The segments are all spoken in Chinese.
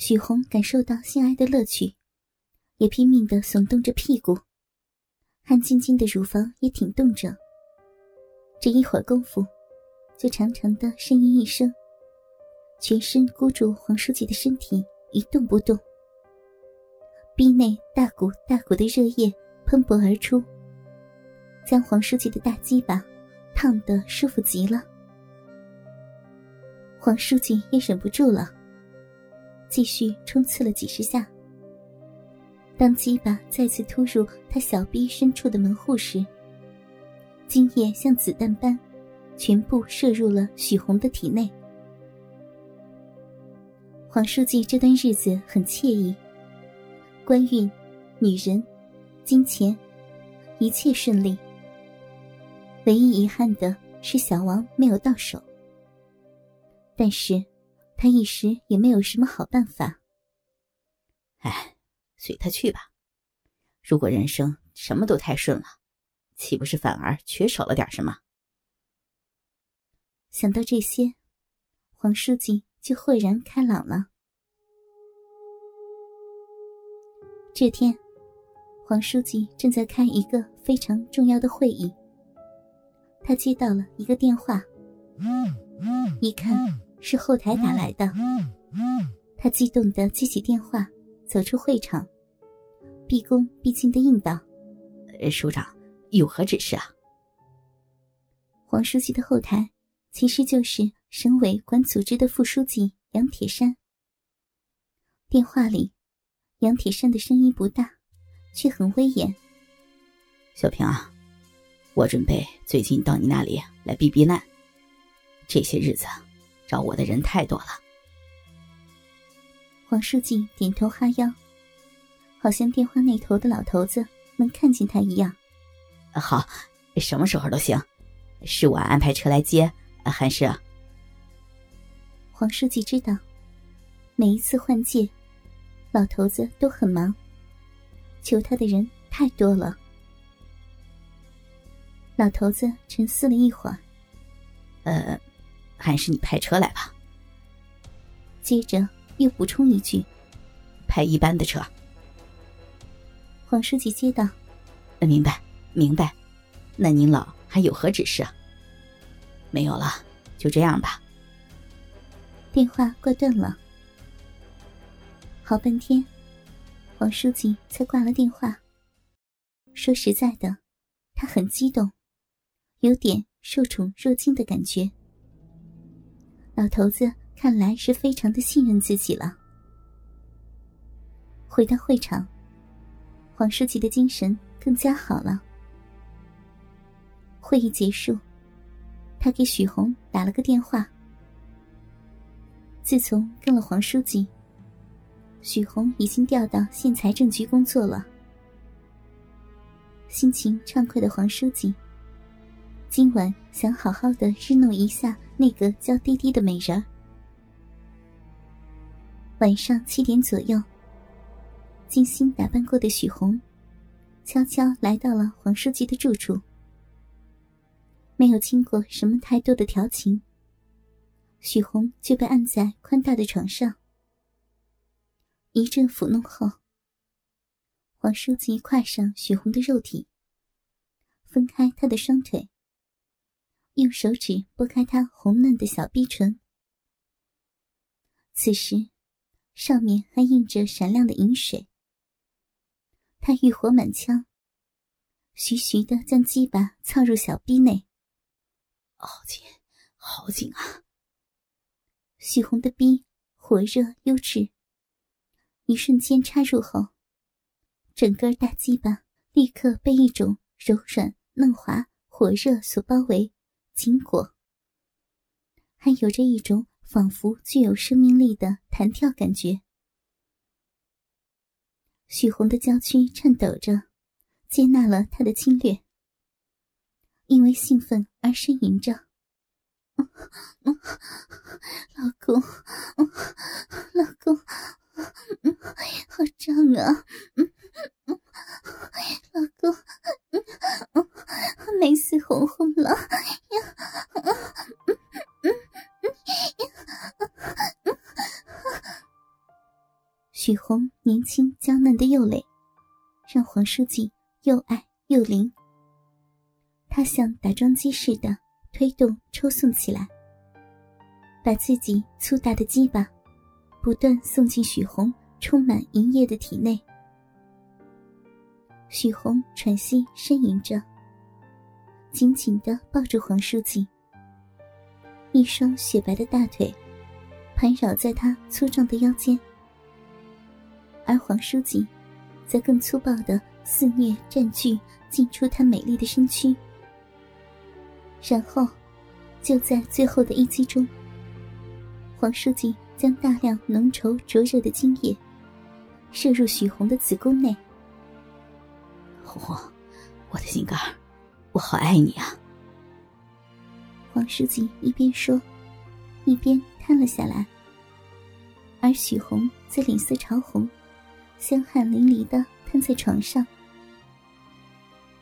许红感受到性爱的乐趣，也拼命的耸动着屁股，汗津津的乳房也挺动着。这一会儿功夫，就长长的呻吟一声，全身箍住黄书记的身体一动不动，逼内大股大股的热液喷薄而出，将黄书记的大鸡巴烫得舒服极了。黄书记也忍不住了。继续冲刺了几十下，当鸡巴再次突入他小臂深处的门户时，精液像子弹般，全部射入了许红的体内。黄书记这段日子很惬意，官运、女人、金钱，一切顺利。唯一遗憾的是小王没有到手，但是。他一时也没有什么好办法。哎，随他去吧。如果人生什么都太顺了，岂不是反而缺少了点什么？想到这些，黄书记就豁然开朗了。这天，黄书记正在开一个非常重要的会议，他接到了一个电话，一看。是后台打来的，他激动的接起电话，走出会场，毕恭毕敬的应道：“首长有何指示啊？”黄书记的后台其实就是省委管组织的副书记杨铁山。电话里，杨铁山的声音不大，却很威严：“小平啊，我准备最近到你那里来避避难，这些日子。”找我的人太多了。黄书记点头哈腰，好像电话那头的老头子能看见他一样。好，什么时候都行，是我安排车来接，还是？黄书记知道，每一次换届，老头子都很忙，求他的人太多了。老头子沉思了一会儿，呃。还是你派车来吧。接着又补充一句：“派一般的车。”黄书记接道：“明白，明白。那您老还有何指示？”没有了，就这样吧。电话挂断了。好半天，黄书记才挂了电话。说实在的，他很激动，有点受宠若惊的感觉。老头子看来是非常的信任自己了。回到会场，黄书记的精神更加好了。会议结束，他给许红打了个电话。自从跟了黄书记，许红已经调到县财政局工作了。心情畅快的黄书记。今晚想好好的日弄一下那个娇滴滴的美人。晚上七点左右，精心打扮过的许红，悄悄来到了黄书记的住处。没有经过什么太多的调情，许红就被按在宽大的床上。一阵抚弄后，黄书记跨上许红的肉体，分开她的双腿。用手指拨开她红嫩的小逼唇，此时上面还印着闪亮的银水。他欲火满腔，徐徐的将鸡巴操入小逼内。好紧，好紧啊！许红的逼火热优质，一瞬间插入后，整个大鸡巴立刻被一种柔软嫩滑、火热所包围。经过，还有着一种仿佛具有生命力的弹跳感觉。许红的娇躯颤抖着，接纳了他的侵略，因为兴奋而呻吟着：“老公，老公，好胀啊！老公，美死红红了！”许年轻娇嫩的幼蕾，让黄书记又爱又灵。他像打桩机似的推动抽送起来，把自己粗大的鸡巴不断送进许红充满营液的体内。许红喘息呻吟着，紧紧的抱住黄书记，一双雪白的大腿盘绕在他粗壮的腰间，而黄书记则更粗暴的肆虐占据进出他美丽的身躯。然后，就在最后的一击中，黄书记将大量浓稠灼热的精液射入许红的子宫内。红红，我的心肝我好爱你啊！黄书记一边说，一边瘫了下来，而许红则脸色潮红，香汗淋漓的瘫在床上，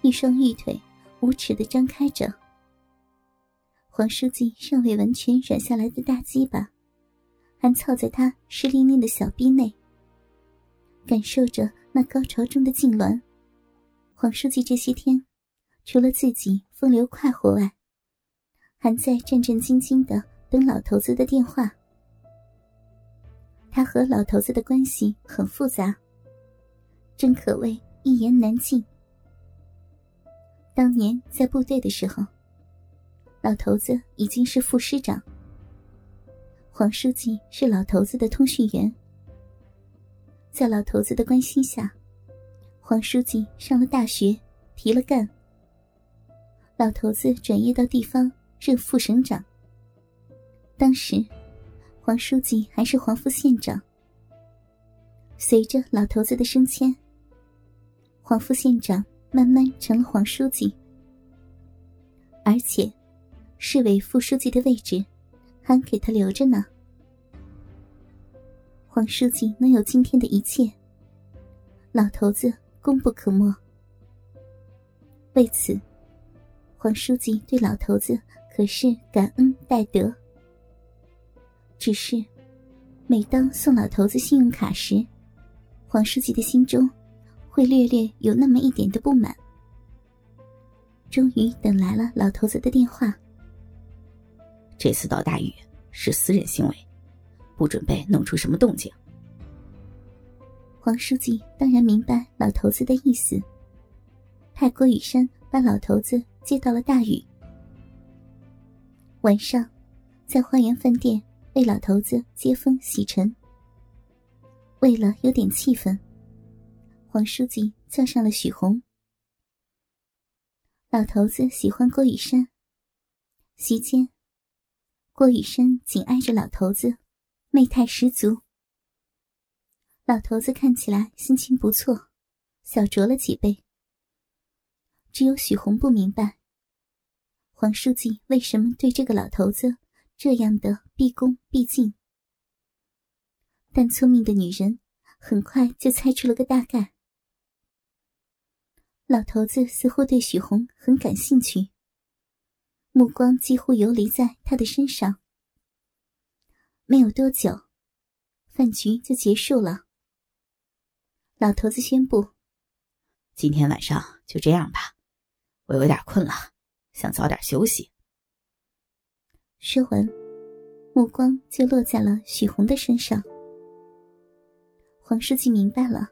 一双玉腿无耻的张开着。黄书记尚未完全软下来的大鸡巴，还操在他湿淋淋的小臂内，感受着那高潮中的痉挛。黄书记这些天，除了自己风流快活外，还在战战兢兢的等老头子的电话。他和老头子的关系很复杂，真可谓一言难尽。当年在部队的时候。老头子已经是副师长，黄书记是老头子的通讯员。在老头子的关心下，黄书记上了大学，提了干。老头子转业到地方任副省长。当时，黄书记还是黄副县长。随着老头子的升迁，黄副县长慢慢成了黄书记，而且。市委副书记的位置，还给他留着呢。黄书记能有今天的一切，老头子功不可没。为此，黄书记对老头子可是感恩戴德。只是，每当送老头子信用卡时，黄书记的心中会略略有那么一点的不满。终于等来了老头子的电话。这次到大禹是私人行为，不准备弄出什么动静。黄书记当然明白老头子的意思，派郭雨山把老头子接到了大禹。晚上，在花园饭店为老头子接风洗尘。为了有点气氛，黄书记叫上了许红。老头子喜欢郭雨山，席间。郭雨山紧挨着老头子，媚态十足。老头子看起来心情不错，小酌了几杯。只有许红不明白，黄书记为什么对这个老头子这样的毕恭毕敬。但聪明的女人很快就猜出了个大概。老头子似乎对许红很感兴趣。目光几乎游离在他的身上。没有多久，饭局就结束了。老头子宣布：“今天晚上就这样吧，我有点困了，想早点休息。”说完，目光就落在了许红的身上。黄书记明白了，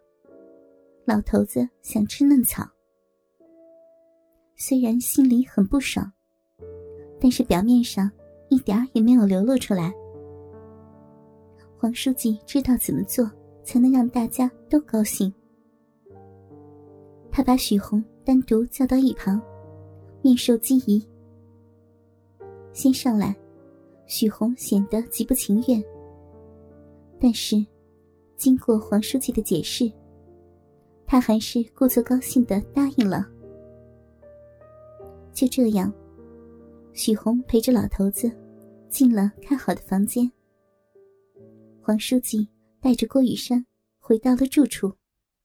老头子想吃嫩草，虽然心里很不爽。但是表面上一点也没有流露出来。黄书记知道怎么做才能让大家都高兴。他把许红单独叫到一旁，面授机宜。先上来，许红显得极不情愿。但是，经过黄书记的解释，他还是故作高兴的答应了。就这样。许红陪着老头子进了看好的房间。黄书记带着郭雨山回到了住处。